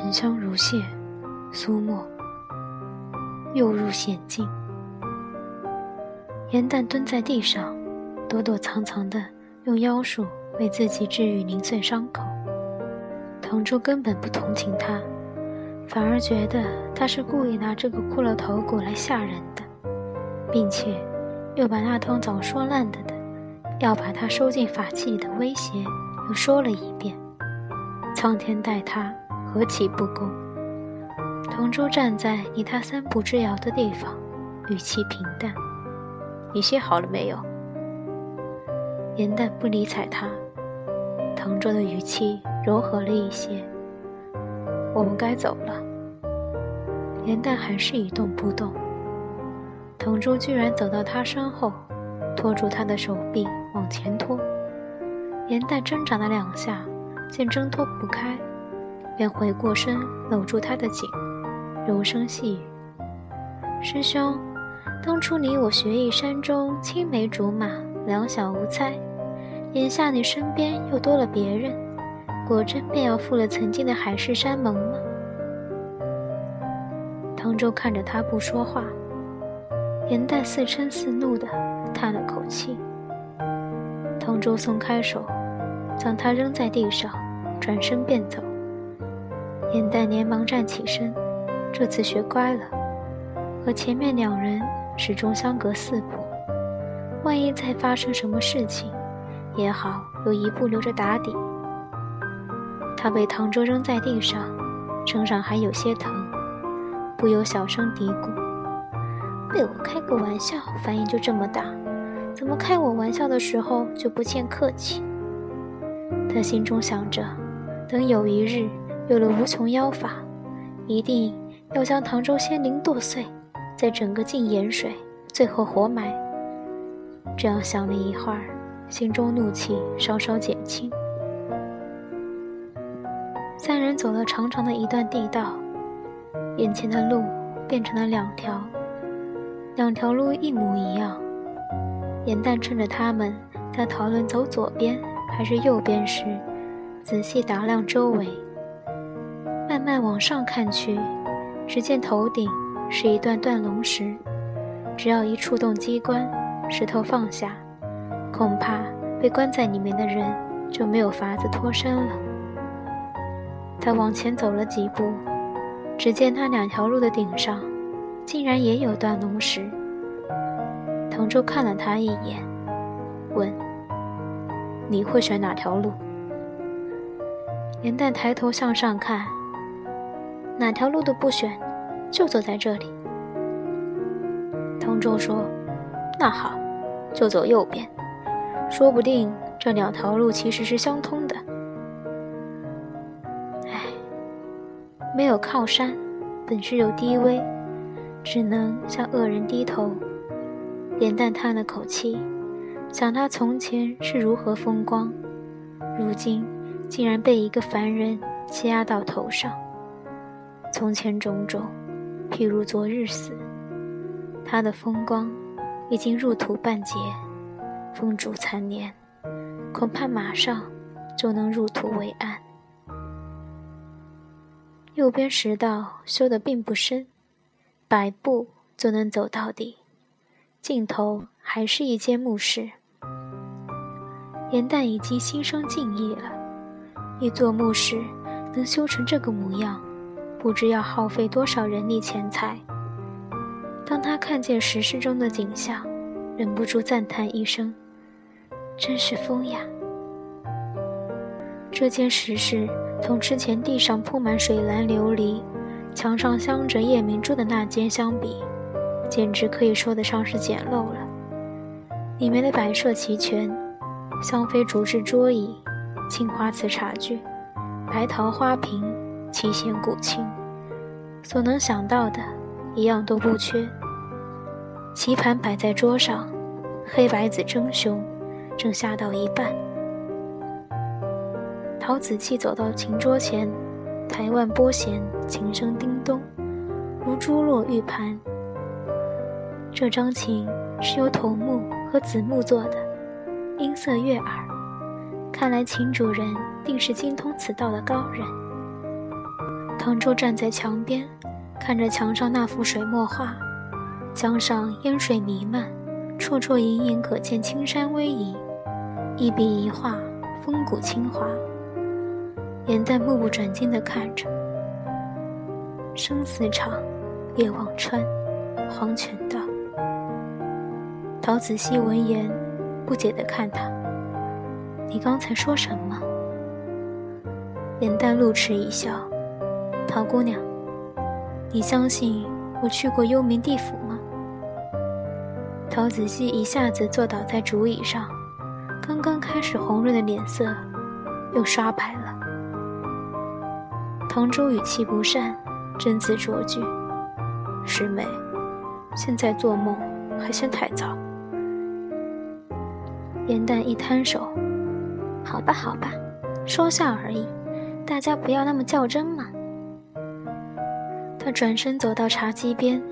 沉香如屑，苏沫又入险境。严旦蹲在地上，躲躲藏藏的用妖术为自己治愈零碎伤口。唐珠根本不同情他，反而觉得他是故意拿这个骷髅头骨来吓人的，并且又把那通早说烂的的要把他收进法器里的威胁又说了一遍。苍天待他何其不公！唐珠站在离他三步之遥的地方，语气平淡。你歇好了没有？严旦不理睬他，唐周的语气柔和了一些。我们该走了。严旦还是一动不动。唐周居然走到他身后，拖住他的手臂往前拖。严旦挣扎了两下，见挣脱不开，便回过身搂住他的颈，柔声细语：“师兄。”当初你我学艺山中青梅竹马，两小无猜。眼下你身边又多了别人，果真便要负了曾经的海誓山盟吗？唐周看着他不说话，颜淡似嗔似怒的叹了口气。唐周松开手，将他扔在地上，转身便走。眼袋连忙站起身，这次学乖了，和前面两人。始终相隔四步，万一再发生什么事情，也好有一步留着打底。他被唐周扔在地上，身上还有些疼，不由小声嘀咕：“被我开个玩笑，反应就这么大，怎么开我玩笑的时候就不见客气？”他心中想着，等有一日有了无穷妖法，一定要将唐周仙灵剁碎。再整个进盐水，最后活埋。这样想了一会儿，心中怒气稍稍减轻。三人走了长长的一段地道，眼前的路变成了两条，两条路一模一样。严旦趁着他们在讨论走左边还是右边时，仔细打量周围，慢慢往上看去，只见头顶。是一段断龙石，只要一触动机关，石头放下，恐怕被关在里面的人就没有法子脱身了。他往前走了几步，只见那两条路的顶上，竟然也有断龙石。唐周看了他一眼，问：“你会选哪条路？”严旦抬头向上看，哪条路都不选。就走在这里。唐周说：“那好，就走右边，说不定这两条路其实是相通的。”唉，没有靠山，本是有低微，只能向恶人低头。脸蛋叹了口气，想他从前是如何风光，如今竟然被一个凡人欺压到头上。从前种种。譬如昨日死，他的风光已经入土半截，风烛残年，恐怕马上就能入土为安。右边石道修得并不深，百步就能走到底，尽头还是一间墓室。严旦已经心生敬意了，一座墓室能修成这个模样。不知要耗费多少人力钱财。当他看见石室中的景象，忍不住赞叹一声：“真是风雅。”这间石室同之前地上铺满水蓝琉璃、墙上镶着夜明珠的那间相比，简直可以说得上是简陋了。里面的摆设齐全，香妃竹制桌椅、青花瓷茶具、白桃花瓶。奇贤古琴，所能想到的，一样都不缺。棋盘摆在桌上，黑白子争雄，正下到一半。陶子器走到琴桌前，台腕拨弦，琴声叮咚，如珠落玉盘。这张琴是由桐木和紫木做的，音色悦耳，看来琴主人定是精通此道的高人。唐周站在墙边，看着墙上那幅水墨画，江上烟水弥漫，绰绰隐隐可见青山逶迤，一笔一画，风骨清华。颜淡目不转睛地看着，生死场，夜望川，黄泉道。陶子希闻言，不解地看他：“你刚才说什么？”颜淡露齿一笑。陶姑娘，你相信我去过幽冥地府吗？陶子熙一下子坐倒在竹椅上，刚刚开始红润的脸色又刷白了。唐周语气不善，斟字酌句：“师妹，现在做梦还嫌太早。”颜淡一摊手：“好吧，好吧，说笑而已，大家不要那么较真嘛。”他转身走到茶几边，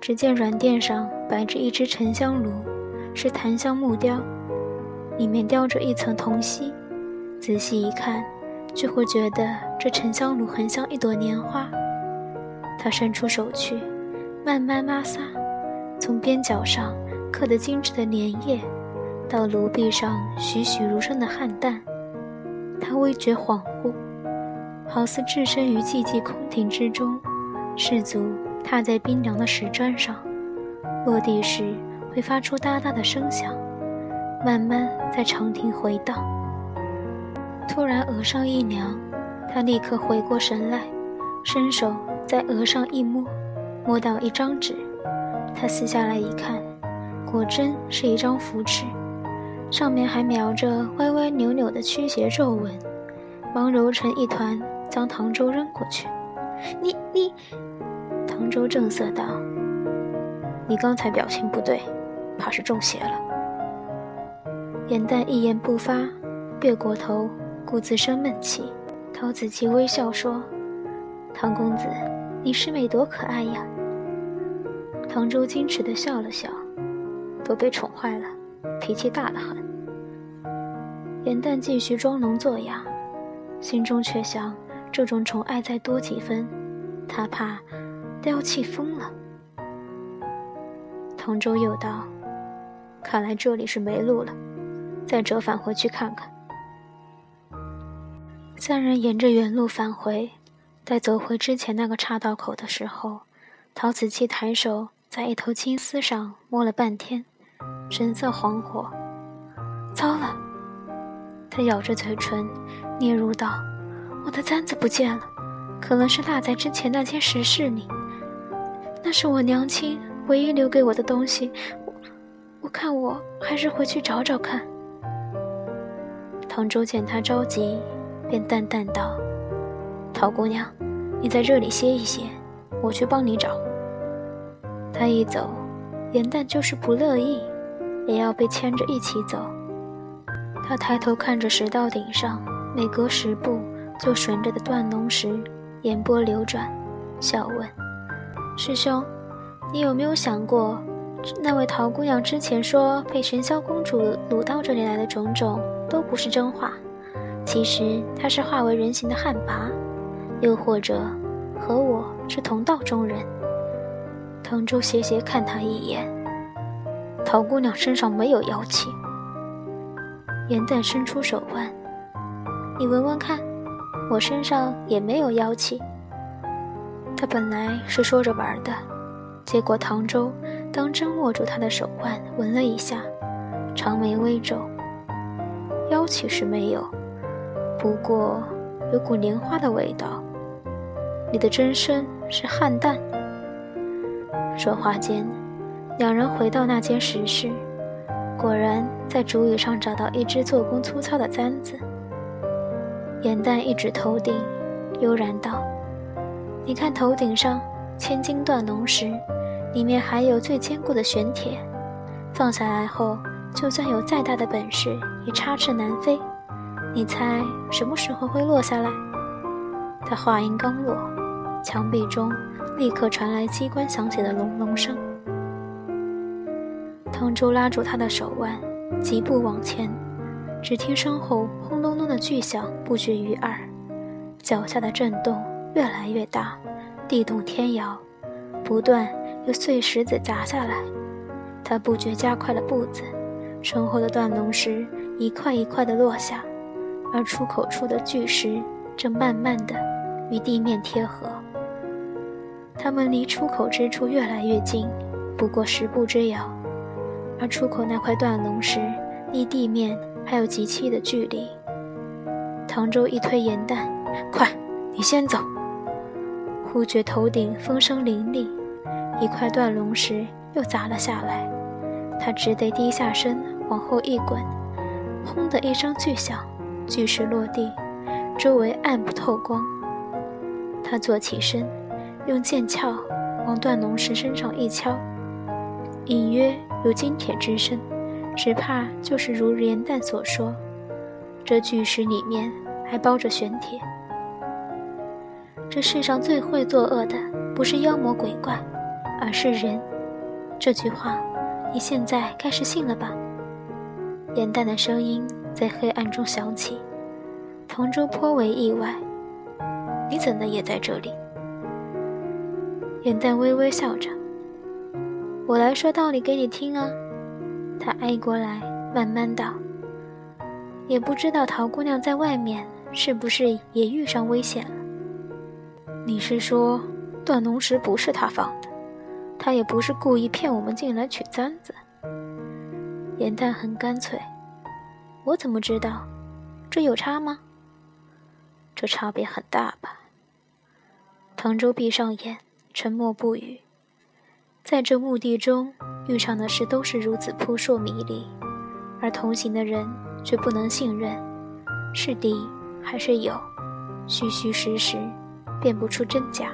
只见软垫上摆着一只沉香炉，是檀香木雕，里面雕着一层铜锡。仔细一看，就会觉得这沉香炉很像一朵莲花。他伸出手去，慢慢摩挲，从边角上刻得精致的莲叶，到炉壁上栩栩如生的汉淡。他微觉恍惚，好似置身于寂寂空庭之中。士卒踏在冰凉的石砖上，落地时会发出哒哒的声响，慢慢在长亭回荡。突然额上一凉，他立刻回过神来，伸手在额上一摸，摸到一张纸，他撕下来一看，果真是一张符纸，上面还描着歪歪扭扭的驱邪咒文，忙揉成一团，将唐周扔过去。你你，唐周正色道：“你刚才表情不对，怕是中邪了。”颜淡一言不发，别过头，故自生闷气。陶子琪微笑说：“唐公子，你师妹多可爱呀。”唐周矜持的笑了笑：“都被宠坏了，脾气大得很。”颜淡继续装聋作哑，心中却想。这种宠爱再多几分，他怕都要气疯了。同舟又道：“看来这里是没路了，再折返回去看看。”三人沿着原路返回，在走回之前那个岔道口的时候，陶子期抬手在一头青丝上摸了半天，神色惶惑。糟了！他咬着嘴唇，嗫嚅道。我的簪子不见了，可能是落在之前那间石室里。那是我娘亲唯一留给我的东西，我我看我还是回去找找看。唐周见他着急，便淡淡道：“陶姑娘，你在这里歇一歇，我去帮你找。”他一走，颜淡就是不乐意，也要被牵着一起走。他抬头看着石道顶上，每隔十步。就悬着的断龙石，眼波流转，笑问：“师兄，你有没有想过，那位陶姑娘之前说被神霄公主掳到这里来的种种，都不是真话？其实她是化为人形的旱魃，又或者和我是同道中人？”唐周斜斜看他一眼：“陶姑娘身上没有妖气。”颜淡伸出手腕：“你闻闻看。”我身上也没有妖气。他本来是说着玩的，结果唐周当真握住他的手腕，闻了一下，长眉微皱。妖气是没有，不过有股莲花的味道。你的真身是汉淡。说话间，两人回到那间石室，果然在竹椅上找到一只做工粗糙的簪子。颜淡一指头顶，悠然道：“你看头顶上千斤断龙石，里面还有最坚固的玄铁，放下来后，就算有再大的本事，也插翅难飞。你猜什么时候会落下来？”他话音刚落，墙壁中立刻传来机关响起的隆隆声。汤周拉住他的手腕，疾步往前。只听身后轰隆的巨响不绝于耳，脚下的震动越来越大，地动天摇，不断有碎石子砸下来。他不觉加快了步子，身后的断龙石一块一块的落下，而出口处的巨石正慢慢的与地面贴合。他们离出口之处越来越近，不过十步之遥，而出口那块断龙石离地面还有极期的距离。唐周一推严旦，快，你先走。忽觉头顶风声凛凛，一块断龙石又砸了下来，他只得低下身往后一滚，轰的一声巨响，巨石落地，周围暗不透光。他坐起身，用剑鞘往断龙石身上一敲，隐约有金铁之声，只怕就是如严旦所说，这巨石里面。还包着玄铁。这世上最会作恶的，不是妖魔鬼怪，而是人。这句话，你现在该是信了吧？严淡的声音在黑暗中响起。唐周颇为意外：“你怎的也在这里？”严淡微微笑着：“我来说道理给你听啊。”他挨过来，慢慢道：“也不知道陶姑娘在外面。”是不是也遇上危险了？你是说，断龙石不是他放的，他也不是故意骗我们进来取簪子？严淡很干脆，我怎么知道？这有差吗？这差别很大吧？唐周闭上眼，沉默不语。在这墓地中遇上的事都是如此扑朔迷离，而同行的人却不能信任，是敌。还是友，虚虚实实，辨不出真假。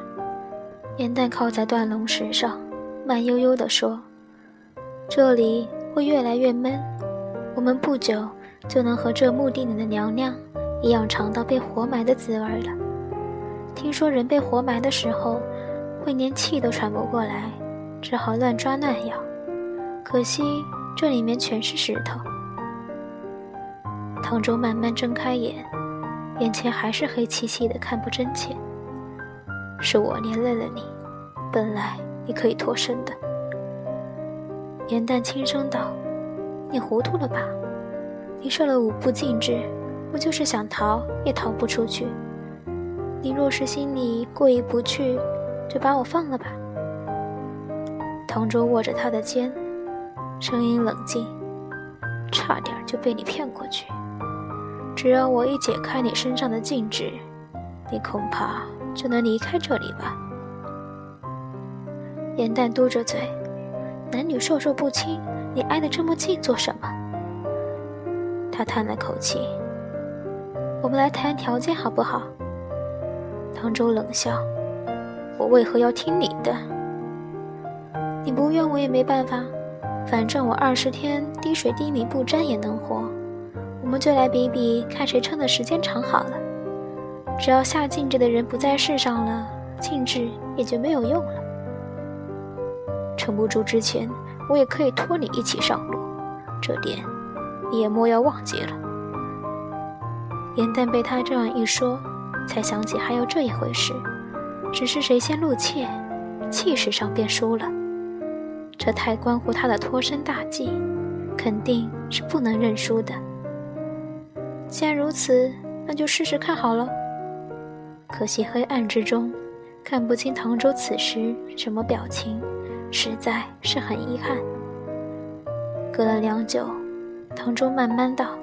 严淡靠在断龙石上，慢悠悠地说：“这里会越来越闷，我们不久就能和这墓地里的娘娘一样尝到被活埋的滋味了。听说人被活埋的时候，会连气都喘不过来，只好乱抓乱咬。可惜这里面全是石头。”唐周慢慢睁开眼。眼前还是黑漆漆的，看不真切。是我连累了你，本来你可以脱身的。严淡轻声道：“你糊涂了吧？你受了五步禁制，不就是想逃也逃不出去？你若是心里过意不去，就把我放了吧。”唐周握着他的肩，声音冷静：“差点就被你骗过去。”只要我一解开你身上的禁制，你恐怕就能离开这里吧。颜淡嘟着嘴，男女授受不亲，你挨得这么近做什么？他叹了口气，我们来谈条件好不好？唐周冷笑，我为何要听你的？你不愿我也没办法，反正我二十天滴水滴米不沾也能活。我们就来比比，看谁撑的时间长好了。只要下禁制的人不在世上了，禁制也就没有用了。撑不住之前，我也可以拖你一起上路，这点你也莫要忘记了。严淡被他这样一说，才想起还有这一回事，只是谁先露怯，气势上便输了。这太关乎他的脱身大计，肯定是不能认输的。既然如此，那就试试看好了。可惜黑暗之中，看不清唐周此时什么表情，实在是很遗憾。隔了良久，唐周慢慢道：“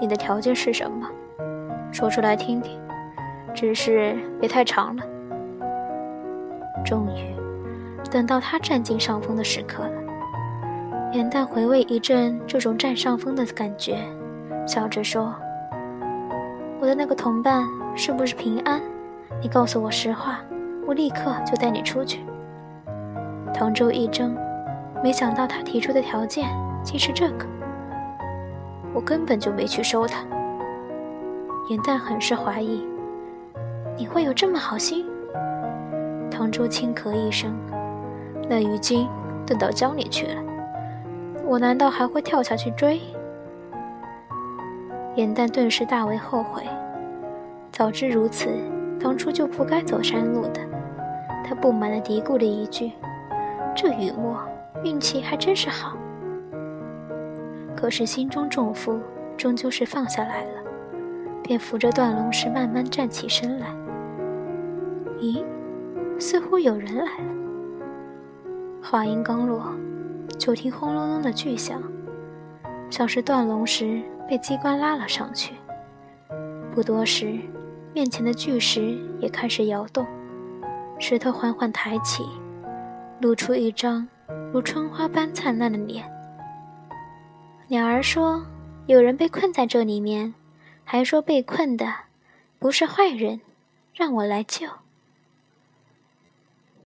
你的条件是什么？说出来听听，只是别太长了。”终于，等到他占尽上风的时刻了。元旦回味一阵这种占上风的感觉。笑着说：“我的那个同伴是不是平安？你告诉我实话，我立刻就带你出去。”唐周一怔，没想到他提出的条件竟是这个。我根本就没去收他。颜淡很是怀疑：“你会有这么好心？”唐周轻咳一声：“那鱼精等到江里去了，我难道还会跳下去追？”颜淡顿时大为后悔，早知如此，当初就不该走山路的。他不满地嘀咕了一句：“这雨墨运气还真是好。”可是心中重负终究是放下来了，便扶着断龙石慢慢站起身来。咦，似乎有人来了。话音刚落，就听轰隆隆的巨响，像是断龙石被机关拉了上去。不多时，面前的巨石也开始摇动。石头缓缓抬起，露出一张如春花般灿烂的脸。鸟儿说：“有人被困在这里面，还说被困的不是坏人，让我来救。”